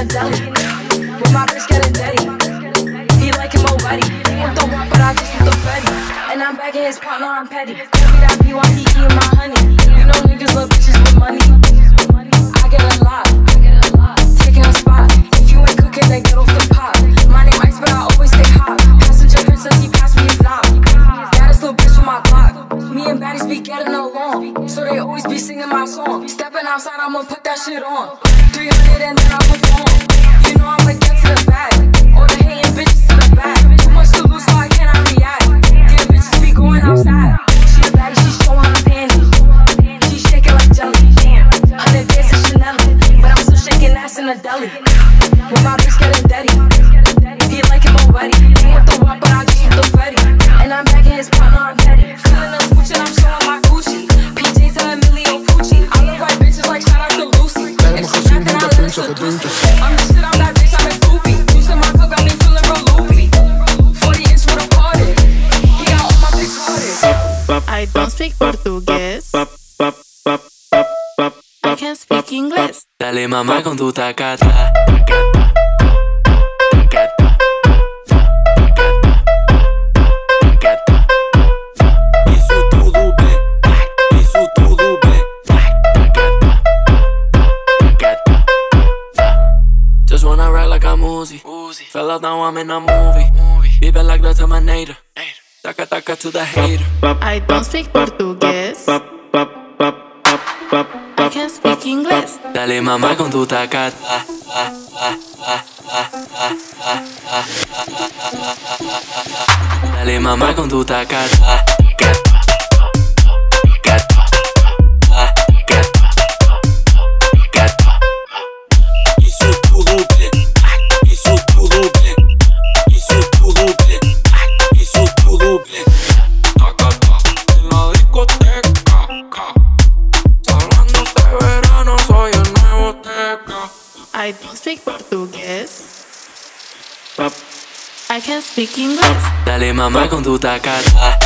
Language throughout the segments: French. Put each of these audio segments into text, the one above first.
a deli. With my bitch getting dirty. He like him already. I'm the one, but I just look petty. And I'm back his partner, I'm petty. Baby, that BYP eating my honey. You know niggas love bitches with money. I get a lot. o tacatá. Fellas know I'm in a movie. Be like that's a my nader. Taka taka to the hater. I don't speak Portuguese. Ey mamá con tu tacata. Dale mamá con tu tacata. speak English. Dale mamá con tu tacata.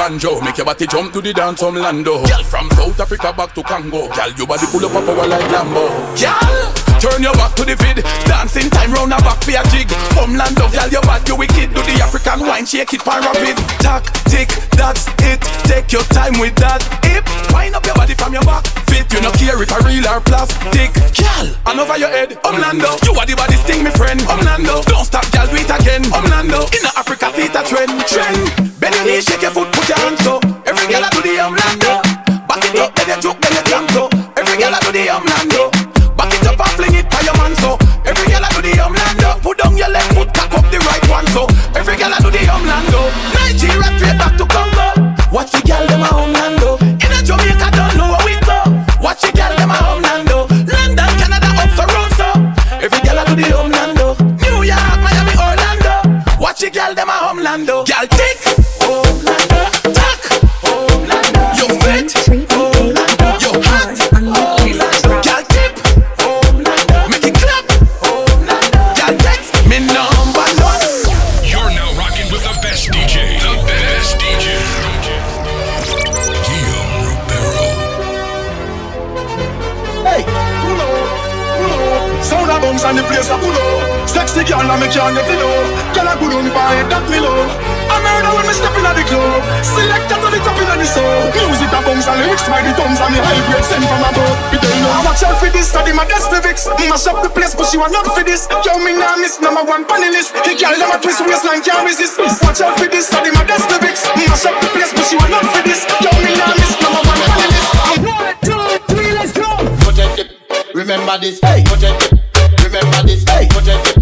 Banjo. Make your body jump to the dance from Lando. Girl from South Africa back to Congo. Girl, your body full up a power like Lambo. Girl, turn your back to the vid. Dancing time round a back for your jig. Homeland of girl, your bad, you wicked. Do the African wine, shake it pan rapid. Tack, tick, that's it. Take your time with that. Hip, wind up your body from your back. Fit, you no care if I real or plastic. Girl, and over your head, Homelando. You are the body sting, me friend. Homelando, don't stop, girl, do it again. Homelando, in the Africa theater trend, trend. Bend your knees, shake your foot, put your hands up. Every girl I do the Homelando. Back it up, then you juke, then you jump. Every girl I do the Homelando. Your man so. Every girl I do the Homelando. Put down your left foot, cock up the right one so. Every girl I do the Homelando. Nigeria straight back to Congo. Watch the girl them a Homelando. The place, but she want not for this. Yo, me nah miss number one panelist. He girl them a twist waistline can't resist. Watch out for this, I study my Destivix. Mash up the place, but she want not for this. Yo, me nah miss number one panelist. One, two, three, let's go. Protect it. Remember this. Hey. Protect it. Remember this. Hey. Protect it.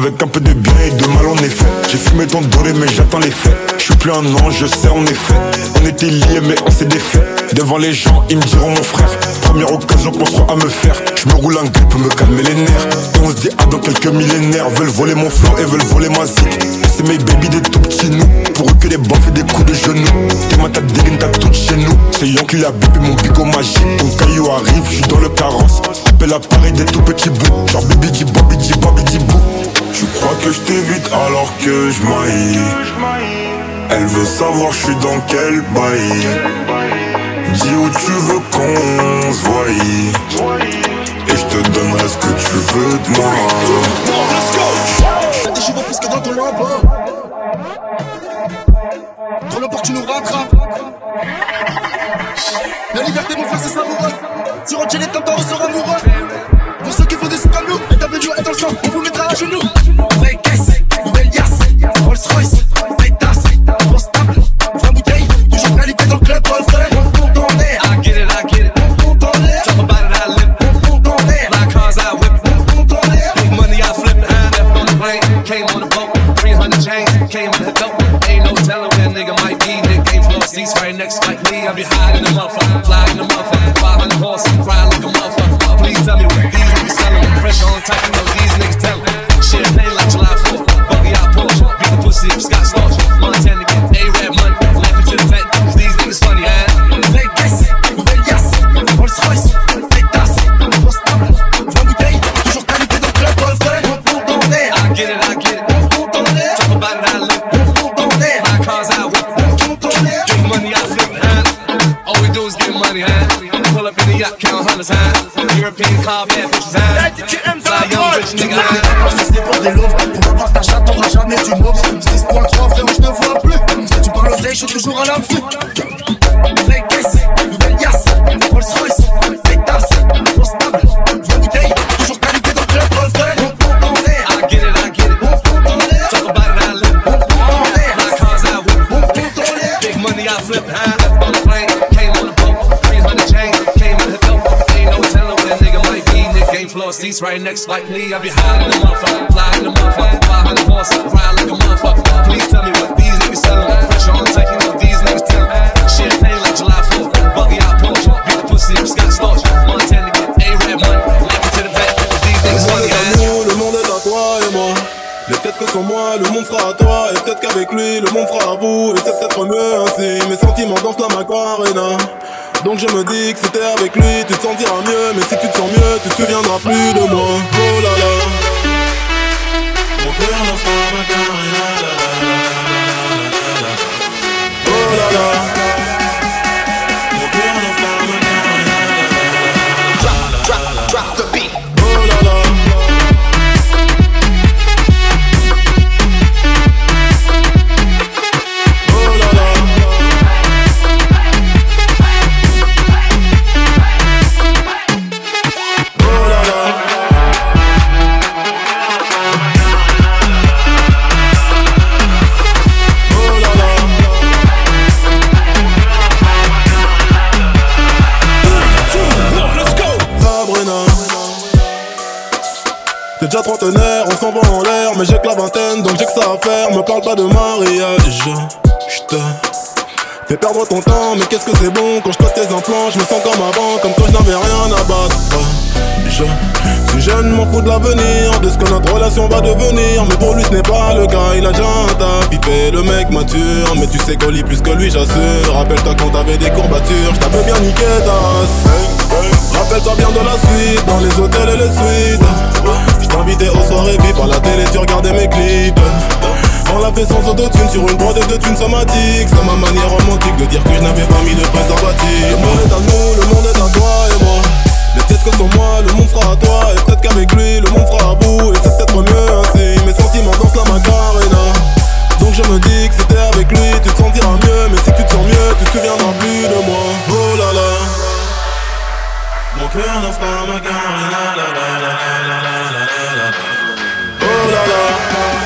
Avec un peu de bien et de mal en effet J'ai fumé ton doré mais j'attends les faits. Je suis plus un ange, je sais en effet. On était liés mais on s'est défait. Devant les gens ils me diront mon frère Première occasion qu'on soit à me faire. Je me roule un gueule pour me calmer les nerfs. Et on se dit ah dans quelques millénaires Veulent voler mon flow et veulent voler ma zik. C'est mes baby des tout petits nous. Pour eux que des baffes et des coups de genoux. T'es ma tête dégaine t'as tout chez nous. C'est Yankee la bébé mon bigot magique. Ton caillou arrive, je suis dans le carrosse Appelle l'appareil des tout petits bouts Genre dit baby dit bou Tu crois que je t'évite alors que je maille Elle veut savoir je suis dans quel bail Dis où tu veux qu'on se voie Et je te donnerai ce que tu veux de moi. Y'a des chevaux plus que dans ton lambeau. Trop le tu nous rattrapes. La liberté, mon frère, c'est savoureux. Si retirer les temps, on sera amoureux. Sang, on vous mettra à genoux. Amazon. European car, bitch. put. Fly young rich nigga right next like me. I be high motherfucker, fly in the motherfucker. 500 horses, ride like a motherfucker. Please tell me what these niggas selling. Pressure on tight, you know these niggas. Champagne like July 4th. Buggy out. Beat the pussy up Scott Storch. Montana get A-Rap money. Laughing to the back, these Le niggas monde est à huh? nous, le monde est à toi et moi. Mais peut-être que sans moi, le monde sera à toi. Et peut-être qu'avec lui, le monde sera à vous. Et c'est peut-être mieux ainsi. Mes sentiments dansent la Macarena. Donc je me dis que t'es avec lui, tu T'es déjà trentenaire, on s'en va en l'air Mais j'ai que la vingtaine, donc j'ai que ça à faire. Me parle pas de mariage. J'te Fais perdre ton temps, mais qu'est-ce que c'est bon Quand je passe tes implants, je me sens comme avant Comme quand je n'avais rien à battre. Je suis jeune, m'en fous de l'avenir De ce que notre relation va devenir. Mais pour lui ce n'est pas le cas, il a déjà un taf. Il fait le mec mature, mais tu sais qu'on lit plus que lui j'assure. Rappelle-toi quand t'avais des courbatures, je t'avais bien niqué ta race Rappelle-toi bien de la suite, dans les hôtels et les suites Je aux soirées VIP, à la télé tu regardais mes clips. On l'a fait sans autotune sur une brodée de thunes somatiques C'est ma manière romantique de dire que je n'avais pas mis de préservatif. Le monde est à nous, le monde est à toi et moi. Mais peut-être que sans moi, le monde sera à toi. Et peut-être qu'avec lui, le monde sera à bout Et c'est peut-être mieux ainsi, mes sentiments dansent la macarena. Donc je me dis que t'es avec lui, tu te sentiras mieux. Mais si tu te sens mieux, tu te souviendras plus de moi. Oh là là Mon cœur n'ose pas me garder. Oh là là.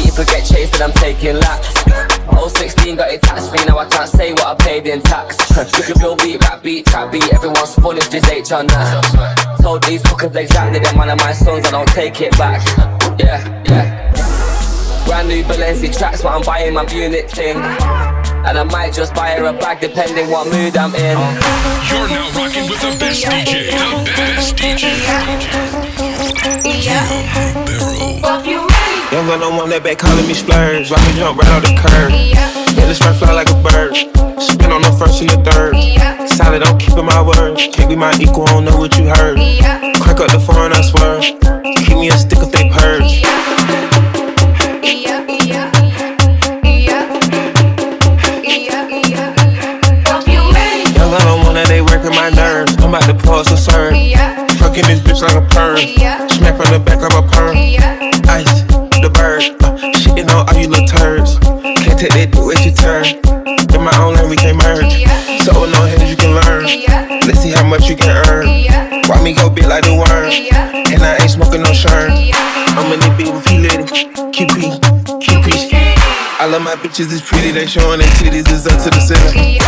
In the back. If I get chased, then I'm taking laps. Oh, 16 got it tax free, now I can't say what I paid in tax. Look at Bill beat, rap beat, trap beat, everyone's full if this H on that. Told these fuckers exactly them one of my sons, I don't take it back. Yeah, yeah. Brand new Balenci tracks, but I'm buying my unit thing. And I might just buy her a bag depending what mood I'm in. You're now rocking with the best DJ. The best DJ. Young gun on one that back calling me splurge. Watch me jump right off the curb. Yeah, this first fly like a bird. Spin on the first and the third. Solid, I'm keeping my word. Can't be my equal, I don't know what you heard. Crack up the phone, I swear. Keep me a stick if they purge. I'm about to pause a serve. Fucking this bitch like a perm. Smack from the back of a perm. Ice, Uh, shitting on all you little turds. Can't take that dick with your turn. In my own lane, we can't merge. So no hands you can learn. Let's see how much you can earn. Why me go big like the worm? And I ain't smoking no shirt. I'm in the beat with P Litty. QP, QP. I love my bitches, it's pretty. They showing their titties, it's up to the ceiling.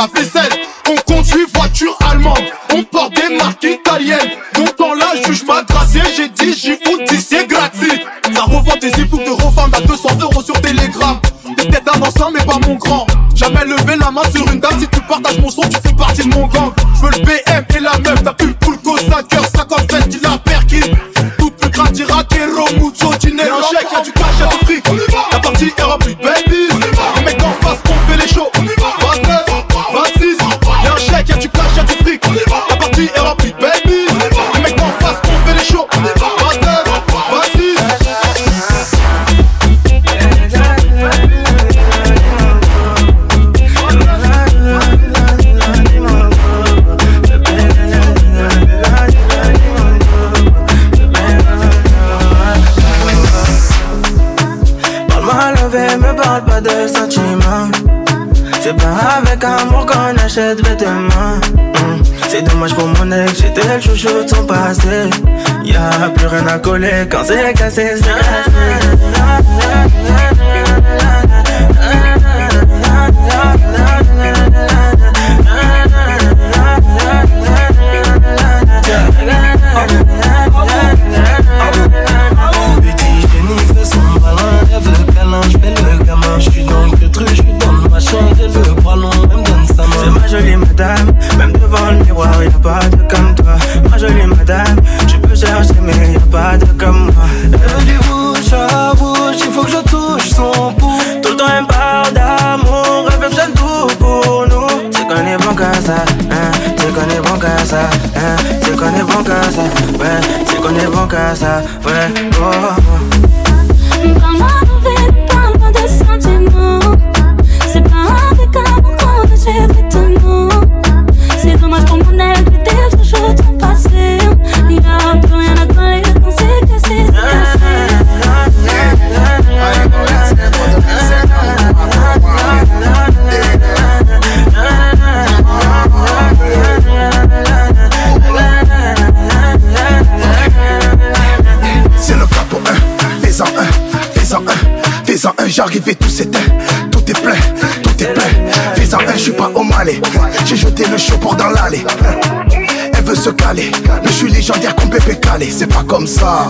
la fille na collé quand c'est cassé, c'est cassé. en casa, fue. Se con en casa, fue. Oh, oh. oh. J'arrive et tout s'éteint, tout est plein, tout est plein. Visa 1, je suis pas au Mali. J'ai jeté le chaud pour dans l'allée. Elle veut se caler, mais je suis légendaire comme bébé calé. C'est pas comme ça.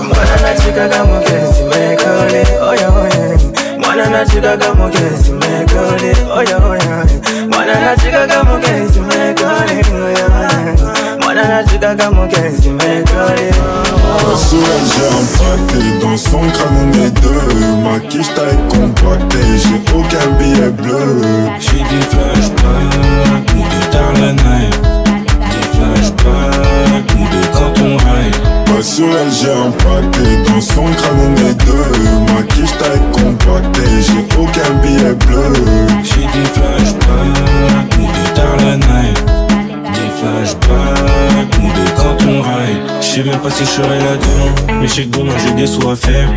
mwanana chikaka mugezi mekoli oyoya mwanana chikaka mugezi mekoli oyoya Anashika kama j'ai impacté Dans son crâne on est deux. Ma quiche taille compactée J'ai aucun billet bleu. J'ai des flashbacks Ou de tard la night. Des flashbacks Ou de quand on ride sur elle j'ai impacté Dans son crâne on est deux. Ma quiche taille compactée J'ai aucun billet bleu. J'ai des flashbacks Ou de tard la night. Flashback ou de quand on ride Je sais même pas si je serai là-dedans Mais je que bon, j'ai des sous à faire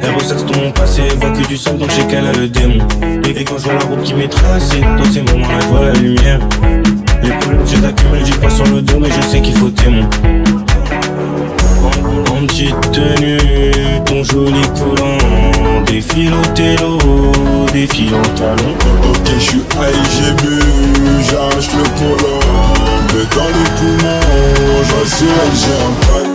Elle ressasse ton passé, voit que du sang Donc je qu'elle a le démon. Et quand je vois la robe qui m'est tracée. Dans ces moments-là, je vois la lumière. Les problèmes, je les accumule, j'ai pas sur le dos Mais je sais qu'il faut témoin. En, petite tenue, ton joli collant. Défile au télo, défile au talon. Ok, je suis AIGB сердцем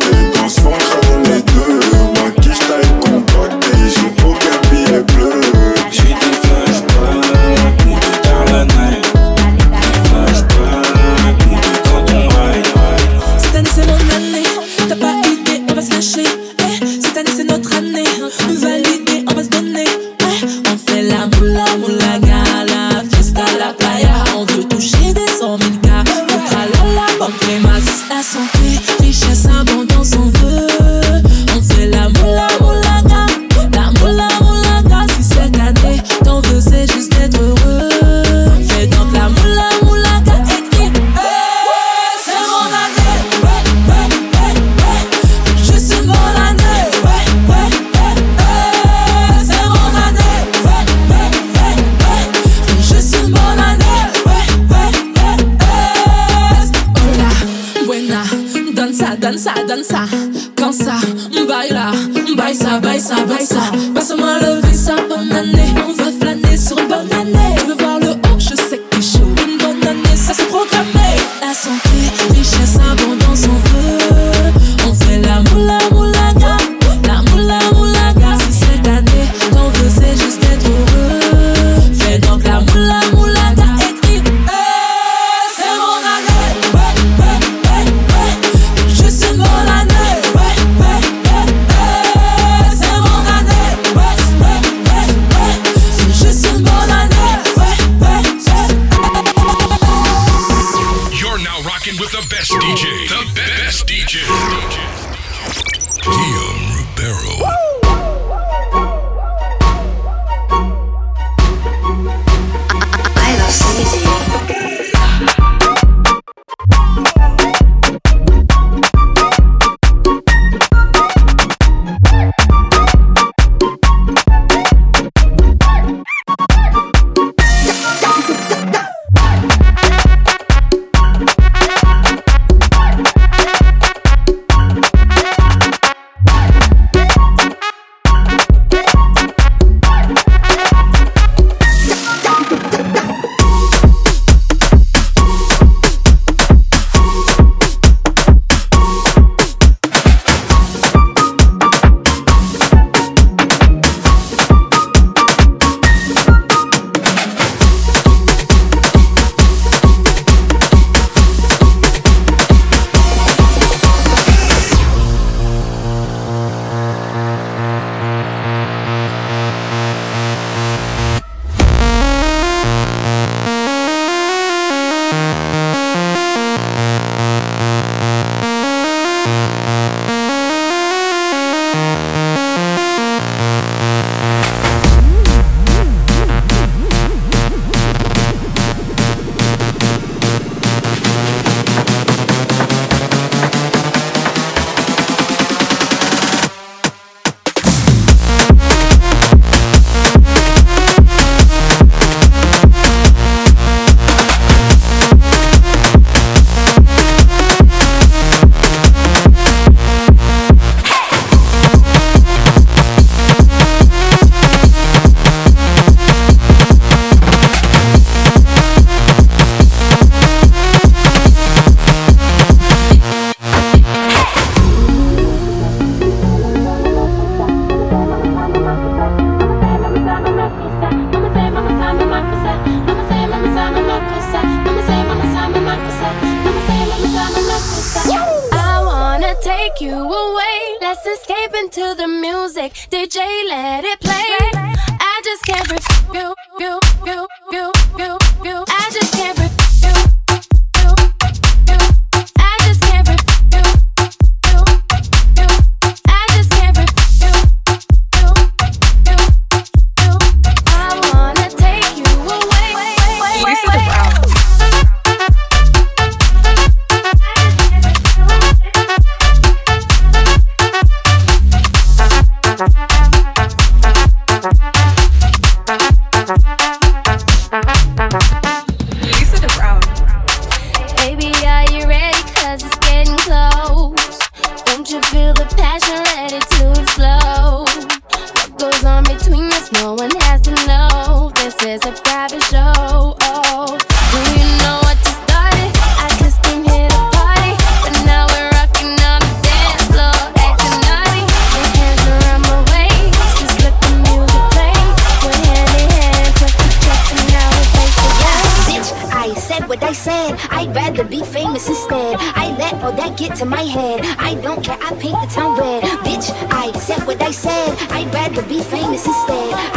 Don't I paint the town red. Bitch, I accept what they said. I'd rather be famous instead.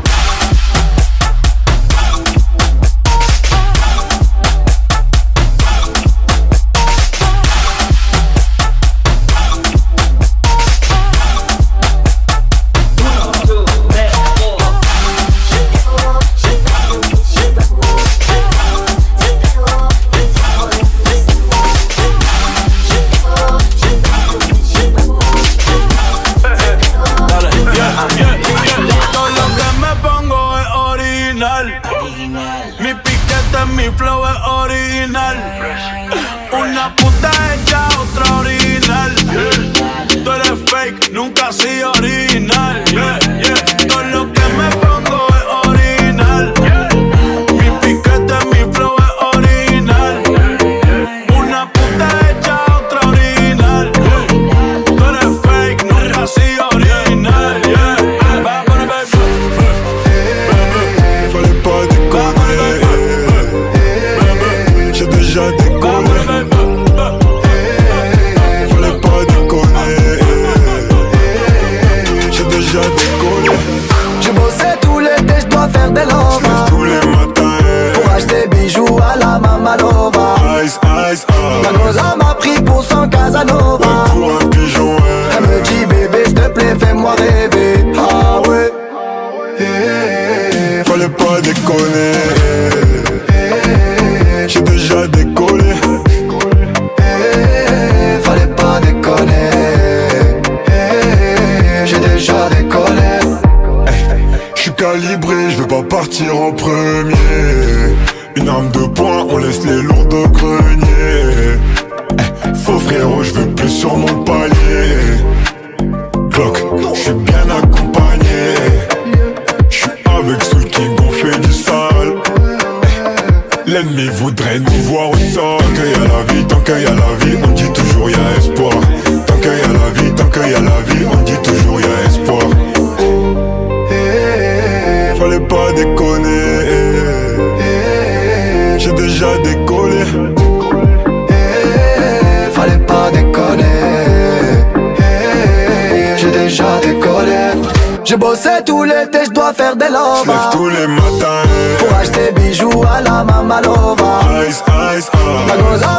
Ice, ice,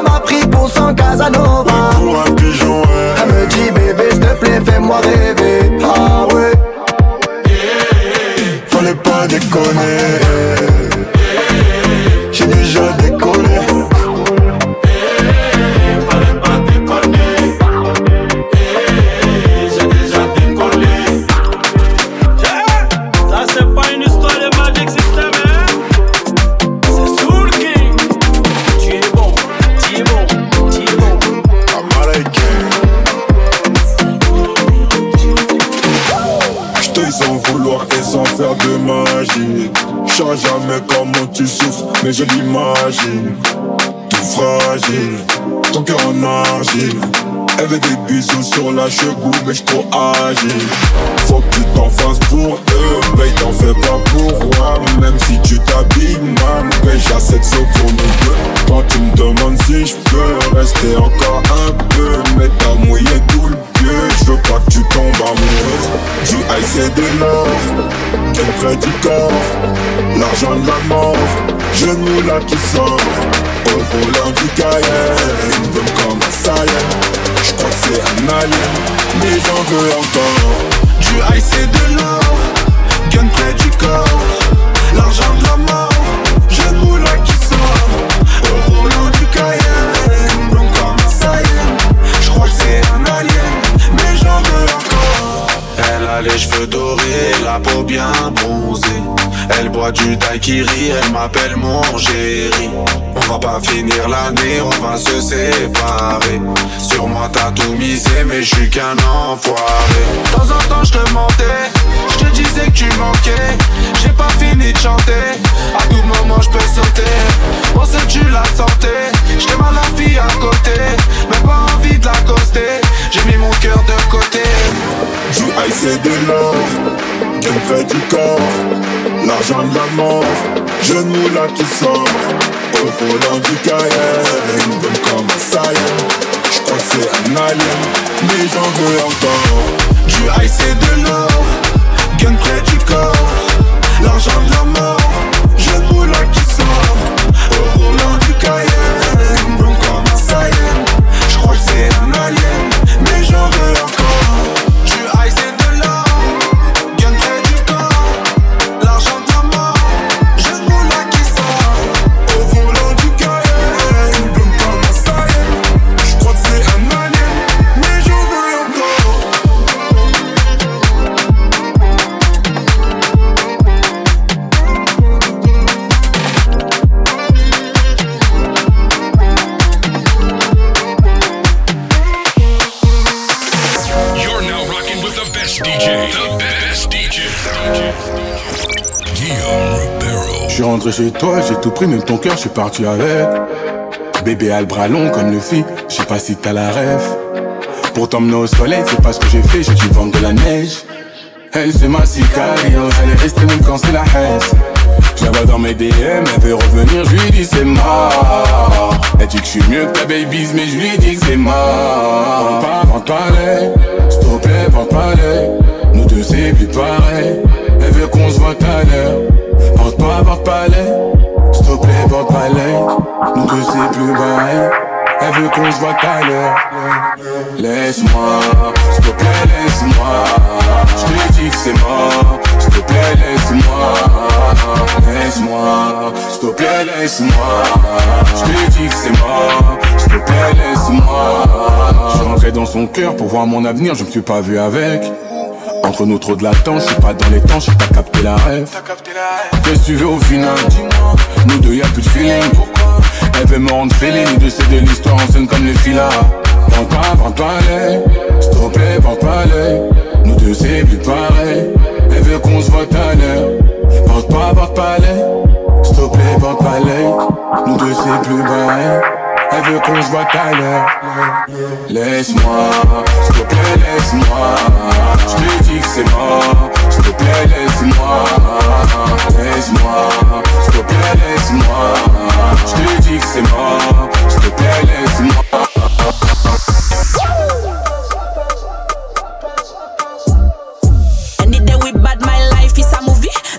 Ma pris pour son Casanova. Pour un pigeon, Elle me dit bébé, s'il te plaît, fais-moi rêver. Ah ouais. Fallait pas déconner. Je l'imagine. Tout fragile, ton cœur en argile. Elle veut des bisous sur la cheveux, mais j'suis trop agile. Faut que tu t'en fasses pour eux, mais t'en fais pas pour moi. Même si tu t'habilles mal, mais de sauts pour. Quand tu me demandes si je peux rester encore un peu, mais t'as mouillé tout le. Je veux pas que tu tombes amoureuse. Du ice et de l'or Quel près du corps L'argent de la mort. Genou là qui sort. Au volant du Cayenne Donne comme un salaire Je crois que c'est un alien. Mais j'en veux encore. Du ice et de l'or Gun près du corps. L'argent de la mort. Genou là les cheveux dorés, la peau bien bronzée. Elle boit du daiquiri, elle m'appelle mon chéri. On va pas finir l'année, on va se séparer. Sur moi t'as tout misé, mais je suis qu'un enfoiré. De temps en temps je te mentais, je te disais que tu manquais. J'ai pas fini de chanter, à tout moment je peux sauter. On sait tu la sentais, j'étais mal la fille à côté, mais pas envie de mis mon cœur de côté. Du ice et de l'or Quel près du corps. L'argent de la mort Genou là qui sort. Au volant du Cayenne Donne comme un Saiyan Je crois que c'est un alien Mais j'en veux encore. Du ice et de l'or Gun près du corps. L'argent de la mort Genou là qui sort. Au volant du Cayenne Chez toi, j'ai tout pris, même ton cœur, je suis parti avec. Bébé a le bras long comme le fit, je sais pas si t'as la rêve. Pour t'emmener au soleil, c'est pas ce que j'ai fait, j'ai dû vendre de la neige. Elle c'est ma sicario, est restée même quand c'est la haine. Je la vois dans mes DM, elle veut revenir, je lui dis c'est mort. Elle dit que je suis mieux que ta babies, mais je lui dis que c'est mort. Pas, vente pas s'il te plaît, pas. Nous deux c'est plus pareil, elle veut qu'on se voit à l'heure. S'il te plaît, pas les. Nous deux c'est plus pareil. Elle veut qu'on se voit à l'heure. Laisse-moi, s'il te plaît laisse-moi. Je te dis que c'est mort. S'il te plaît laisse-moi. Laisse-moi, s'il te plaît laisse-moi. Je te dis que c'est mort. S'il te plaît laisse-moi. Je rentré dans son cœur pour voir mon avenir. Je me suis pas vu avec entre nous trop de latence, je suis pas dans les temps, j'ai pas capté la rêve. Qu'est-ce que tu veux au final Nous deux y'a plus de feeling. Elle veut me rendre fêlé, nous deux c'est de l'histoire en scène comme les filas. Vends pas, vends pas les, s'il te plaît, vends pas les. Nous deux c'est plus pareil. Elle veut qu'on se voit à l'heure. Vends pas, vends pas les, s'il te plaît, vends pas les. Nous deux c'est plus pareil. Elle veut qu'on se voit. Laisse-moi, s'il te plaît, laisse-moi. Je te dis que c'est mort. S'il te plaît, laisse-moi. Laisse-moi, s'il te plaît, laisse-moi. Je te dis que c'est mort. S'il te plaît, laisse-moi.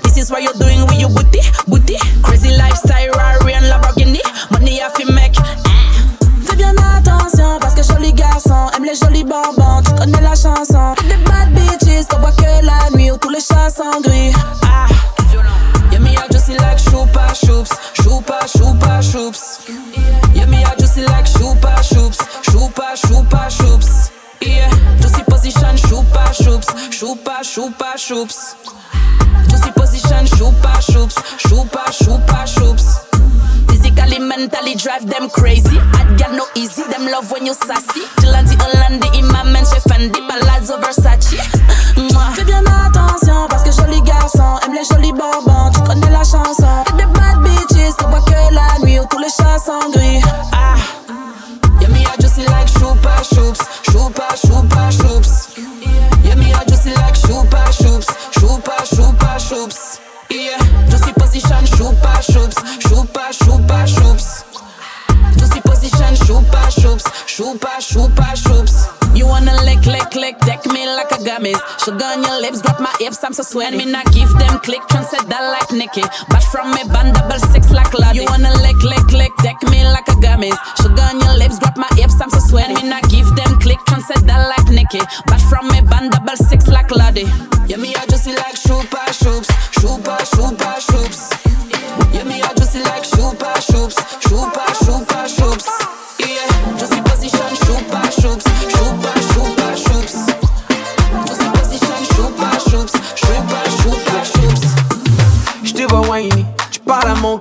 This is what you're doing with your booty, booty. Crazy lifestyle, Rari chanson. Des bad bitches qu'on voit que la nuit où tous les chats sont gris. Ah, yeah, me I just like Shupa Shoops, Shupa Shupa Shoops. Yeah, me I just like Shupa Shoops, Shupa Shupa Shoops. Yeah, juicy position Shupa Shoops, Shupa Shupa Shoops. Juicy position Shupa Shoops, Shupa Shupa Shoops. Physically, mentally drive them crazy. Hot girl no easy, them love when you sassy. Gillanti, Hollandi, Imam, chez Fendi, Palazzo, Versace. Position Shupa Shoops. You wanna lick, lick, lick, deck me like a gummies. Sugar on your lips, grab my hips, I'm so sweaty. Me not give them click, said that like Nikki. But from me band double six like Lottie. You wanna lick, lick, lick, deck me like a gummies. Sugar on your lips, grab my hips, I'm so sweaty. Me not give them click, said that like Nikki. But from me band double six like Lottie.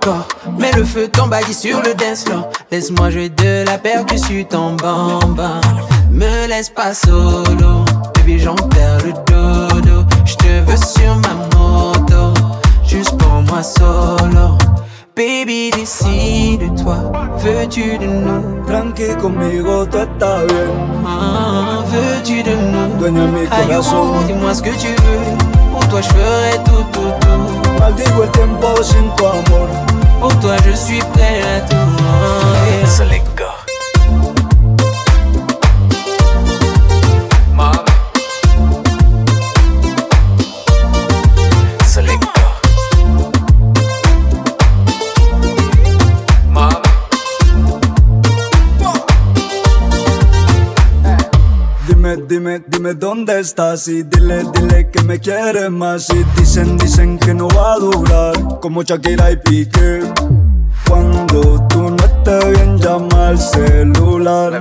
Corps. Mets le feu, ton body sur le dance floor. Laisse-moi jouer de la percussion, ton bamba. Me laisse pas solo, baby, j'en perds le dodo. Je te veux sur ma moto, juste pour moi solo. Baby, décide-toi, veux-tu de nous? Tranqui conmigo, tú estás bien. Ah, veux-tu de nous? Dueña mi corazón. dis-moi ce que tu veux. Pour toi, je ferai tout, tout, tout. Maldigo el tiempo sin tu amor. Pour toi, je suis prêt à tout. Dime, dime, dónde estás y dile, dile que me quieres más y dicen, dicen que no va a durar como Shakira y Piqué. Cuando tú no estés bien llama al celular.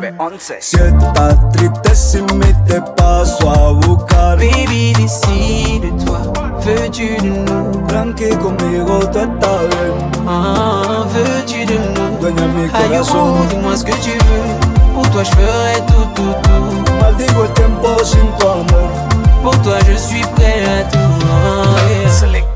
Si estás triste sin mí te paso a buscar. Baby, décide-toi, veux-tu de nous? Tranqui conmigo, tú estás bien. Ah, veux-tu de nous? Dueña mi Ay, corazón. dis-moi ce que tu veux. Pour toi, je ferai tout, tout, tout. Maldigo el tiempo sin tu amor. Pour toi, je suis prêt à tout. Yeah.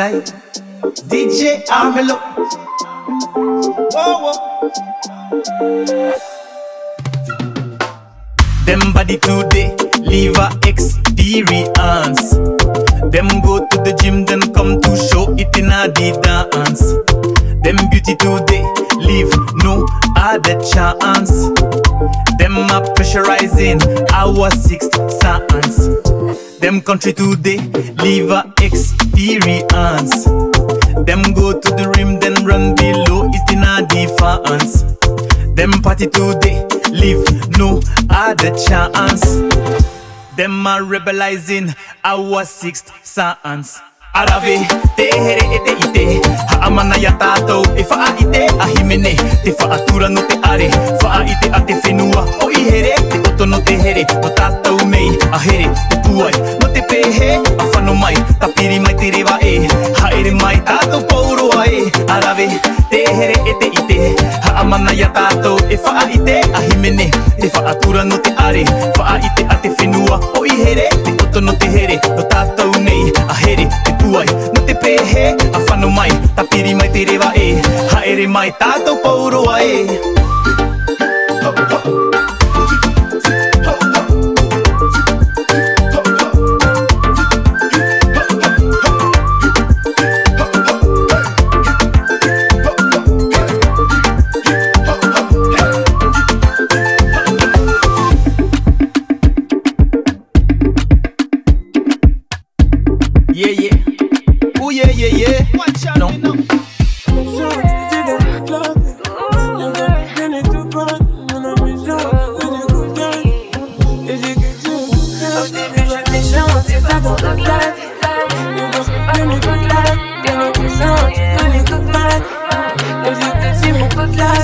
Longside DJ Armelo. Whoa oh, oh. whoa. Them body today, leave a experience. Them go to the gym, then come to show it in a dance. Them beauty today, leave no other chance. Them a pressurizing our sixth sense. Them country today, leave a experience. Them go to the rim, then run below it in a defense. Them party today, leave no other chance. Them are rebelizing our sixth sense. Arave, te here ete ite. Haamana amana ya tato E faa ite a himene. Te faa tura no te are Faa ite a te whenua. O i here Te oto no te here No tātou mei A here O puai No te pehe A whano mai. Ta piri mai te rewa e Haere mai tātou pauroa e. Arave, te here ete ite. Haamana amana ya tato E faa ite a himene. Te faa tura no te are Faa ite a te whenua. O i here Te roto no te here No tātou nei A here te puai. No te pehe A whano mai Ta piri mai te rewa e. Haere mai tātou pauroa e.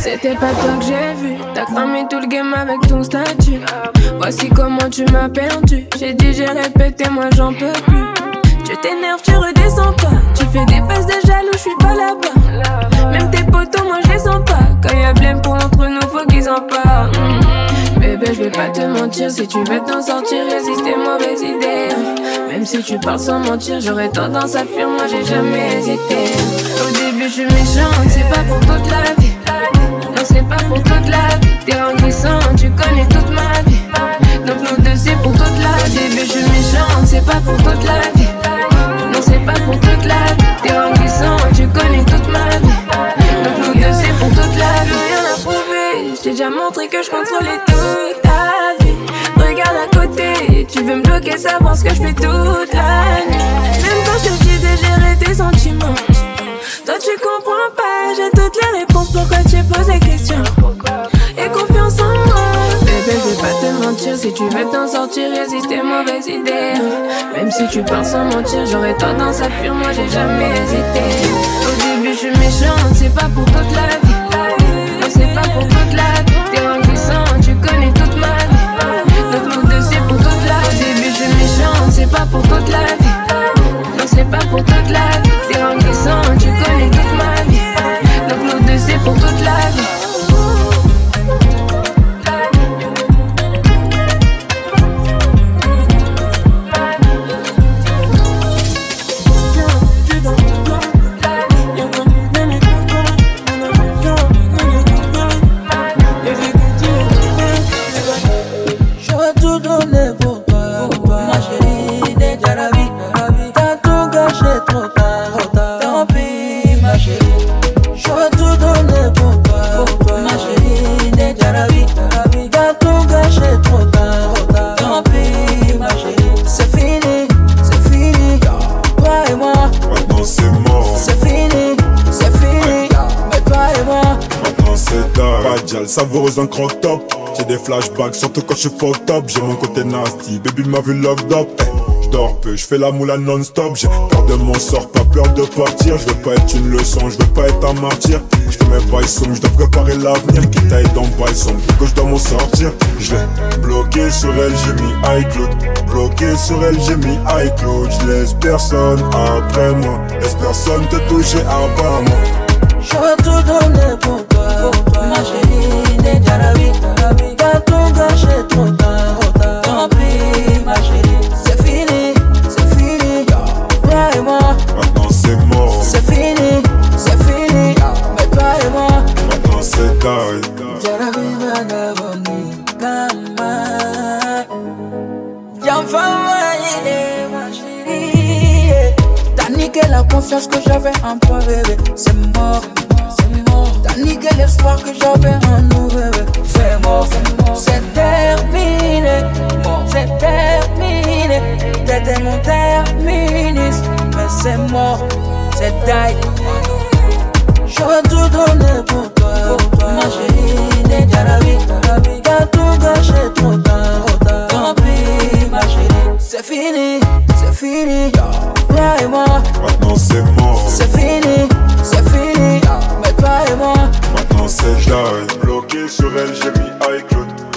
C'était pas toi que j'ai vu, t'as cramé tout le game avec ton statut. Voici comment tu m'as perdu. J'ai dit, j'ai répété, moi j'en peux plus. Tu t'énerves, tu redescends pas. Tu fais des faces de jaloux, je suis pas là-bas. Même tes potos, moi je les sens pas. Quand y'a blême pour entre nous, faut qu'ils en parlent. Mm. Bébé, je vais pas te mentir. Si tu veux t'en sortir, résister, mauvaise idée. Même si tu parles sans mentir, j'aurais tendance à fuir. Moi j'ai jamais hésité. Au début, je suis méchante, c'est pas pour toute la vie. C'est pas pour toute la vie. T'es enguissant, tu connais toute ma vie. Donc nous deux, c'est pour toute la vie. Début, je suis méchante, c'est pas pour toute la vie. Non, c'est pas pour toute la vie. T'es enguissant, tu connais toute ma vie. Donc nous deux, c'est pour toute la vie. Rien à prouver, je t'ai déjà montré que je contrôlais toute ta vie. Regarde à côté, tu veux me bloquer, savoir ce que je fais toute la nuit. Même quand je dis de gérer tes sentiments. Toi tu comprends pas, j'ai toutes les réponses. Pourquoi tu poses des questions? Et confiance en moi. Bébé je vais pas te mentir, si tu veux t'en sortir résister mauvaise idée Même si tu pars sans mentir, j'aurais tendance à fuir, moi j'ai jamais hésité. Au début je suis méchante, c'est pas pour toute la vie. Non c'est pas pour toute la vie, t'es enguissant, tu connais toute ma vie. Deux c'est pour toute la vie. Au début je suis méchante, c'est pas pour toute la vie c'est pas pour toute la vie, t'es enguissant, tu connais savoureuse en top. J'ai des flashbacks, surtout quand je suis fucked up. J'ai mon côté nasty, baby m'a vu locked up. Eh, Je dors peu, je fais la moula non-stop. J'ai peur de mon sort, pas peur de partir. Je veux pas être une leçon, je veux pas être un martyr. Je fais mes bails sombres, je dois préparer l'avenir. Quitte à être dans bail sombre, que je dois m'en sortir. Je vais bloquer sur elle, j'ai mis iCloud. Bloqué sur elle, j'ai mis iCloud. Je laisse personne après moi. Laisse personne te toucher part moi. J'aurais tout donné pour toi, ma chérie, déjà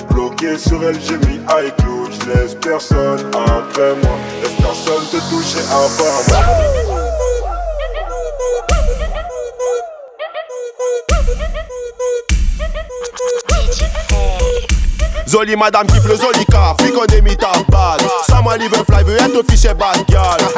Bloqué sur elle, j'ai mis iCloud. Je laisse personne après moi. Laisse personne te toucher à part moi. Zoli madame kiffe le Zolika, est mis ta bad. Veut fly, veut être officiel bad.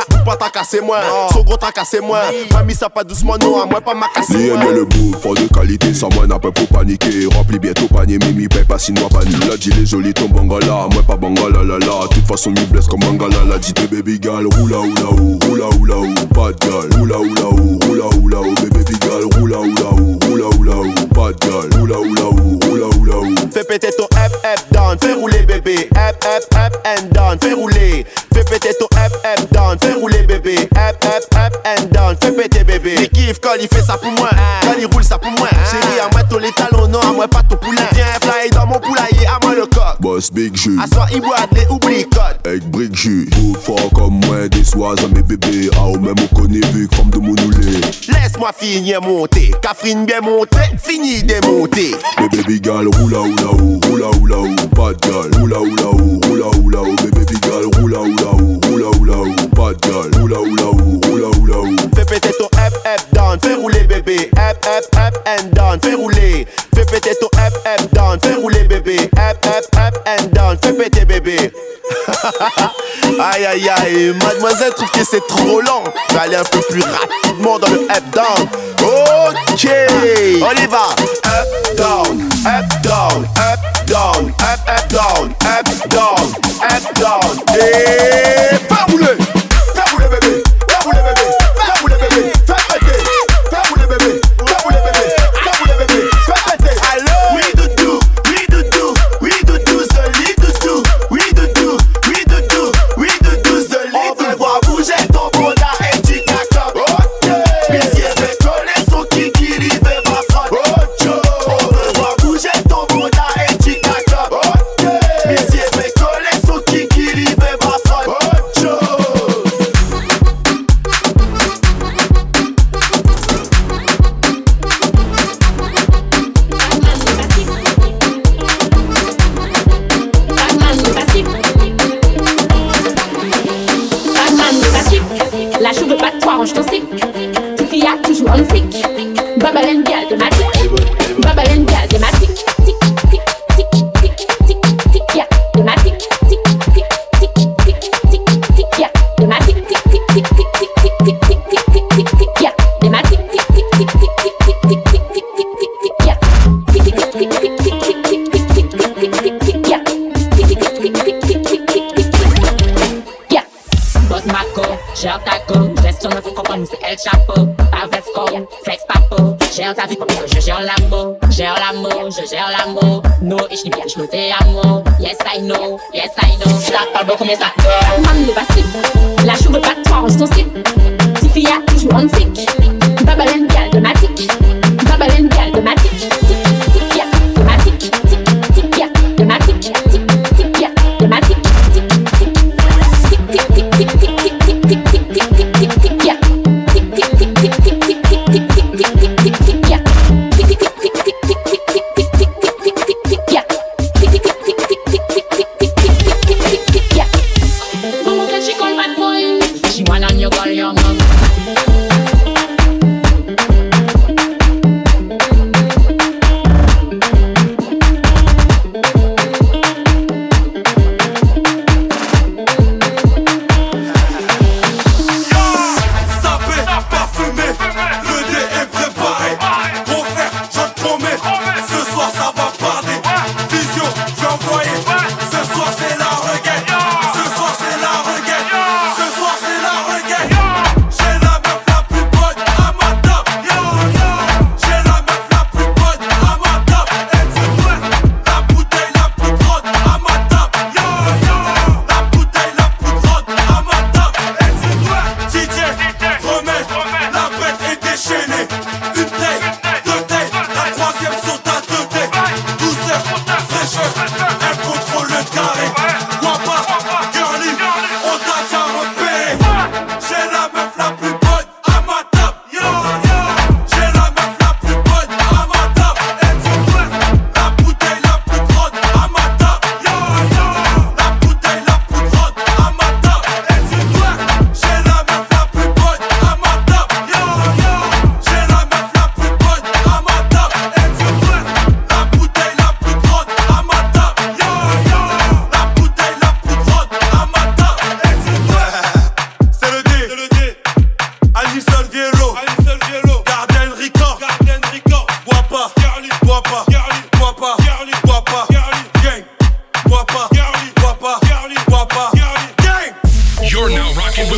Vous pas tracasser moi, son gros tracasser moi. Mamie, ça pas doucement, non, à moi pas m'acasser Lui moi. aime le bout, fort de qualité, sans moi n'a pas pour paniquer. Remplis bientôt panier, mimi, paye pas si noir panique. La dit les jolis ton bangala, moi pas bangala la la. Toute façon, mi blesse comme bangala. La dit baby gal, roula oula ou, roula oula ou, pas de gal. Roula oula ou, roula oula ou, baby gal, roula oula ou, roula oula ou, pas de gal. Roula oula ou, roula oula ou. Fais péter ton up fais rouler bébé, up up up and down, fais rouler, fais péter ton up up down, fais rouler bébé, up up up and down, fais péter bébé. Il kiffe quand il fait ça pour moi, ah. quand il roule ça pour moi. Ah. Chérie, à moi tous les talons, non à moi pas ton poulain. Viens fly dans mon poulailler, à moi le coq. Boss Big J. Assois il boit les oubli code. Avec Big J. Tout fort comme moi, des soies à mes bébés. Ah, ou même on connaît vu comme de mon Laisse-moi finir monter, Catherine bien montée, fini démonter. Bébé Bigal, roula oula ou, roula oula ou ou, pas de gueule. Oula oula ou, oula oula ou, bébé pigal. Oula oula ou, oula oula ou, pas de gueule. Oula oula ou, oula oula ou. Fais péter ton up up down, fais rouler bébé. Up up up and down, fais rouler. Fais péter ton up up down, fais rouler bébé. Up up up and down, fais péter bébé. aïe aïe aïe, mademoiselle trouve que c'est trop lent. Vais aller un peu plus rapidement dans le up down. Ok, on y va. Up down. dog. Yeah.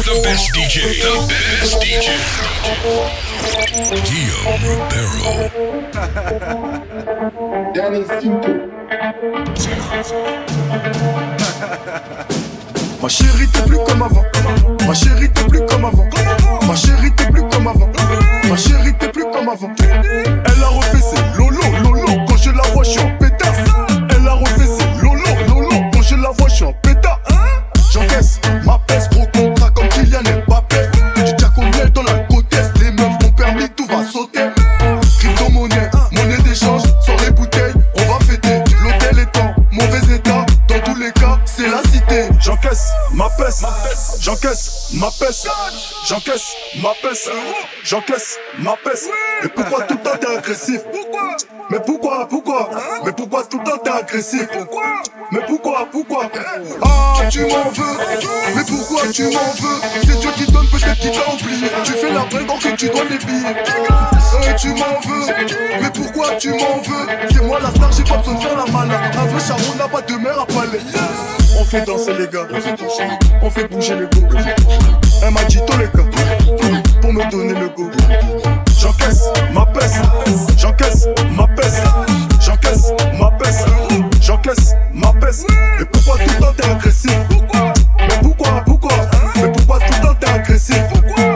Ma chérie, t'es plus comme avant. Ma chérie, t'es plus comme avant. Ma chérie, t'es plus comme avant. Ma chérie, t'es plus comme avant. Elle a refait lolo, lolo. Quand je la vois, je suis. Elle a refait lolo, lolo. Quand je la vois, je suis. Ma peste, j'encaisse ma peste, j'encaisse ma peste. Et pourquoi tout le temps t'es agressif? Pourquoi? Mais pourquoi, pourquoi? Mais pourquoi tout le temps t'es agressif? Pourquoi? Mais pourquoi, pourquoi? Ah, tu m'en veux. Mais pourquoi tu m'en veux? C'est Dieu qui donne, peut-être qu'il t'a oublié. Tu fais la blague que tu dois les billets. Euh, tu m'en veux. Mais pourquoi tu m'en veux? C'est moi la star, j'ai pas besoin de faire la malade. Un vrai charron n'a pas de mère à palais. On fait danser les gars, on fait bouger le go. Elle m'a dit tous les gars, pour me donner le go. J'encaisse ma peste, j'encaisse ma peste, j'encaisse ma peste, j'encaisse ma peste. Et pourquoi tout le temps t'es agressif? Pourquoi Mais pourquoi, pourquoi? Mais pourquoi tout le temps t'es agressif? Pourquoi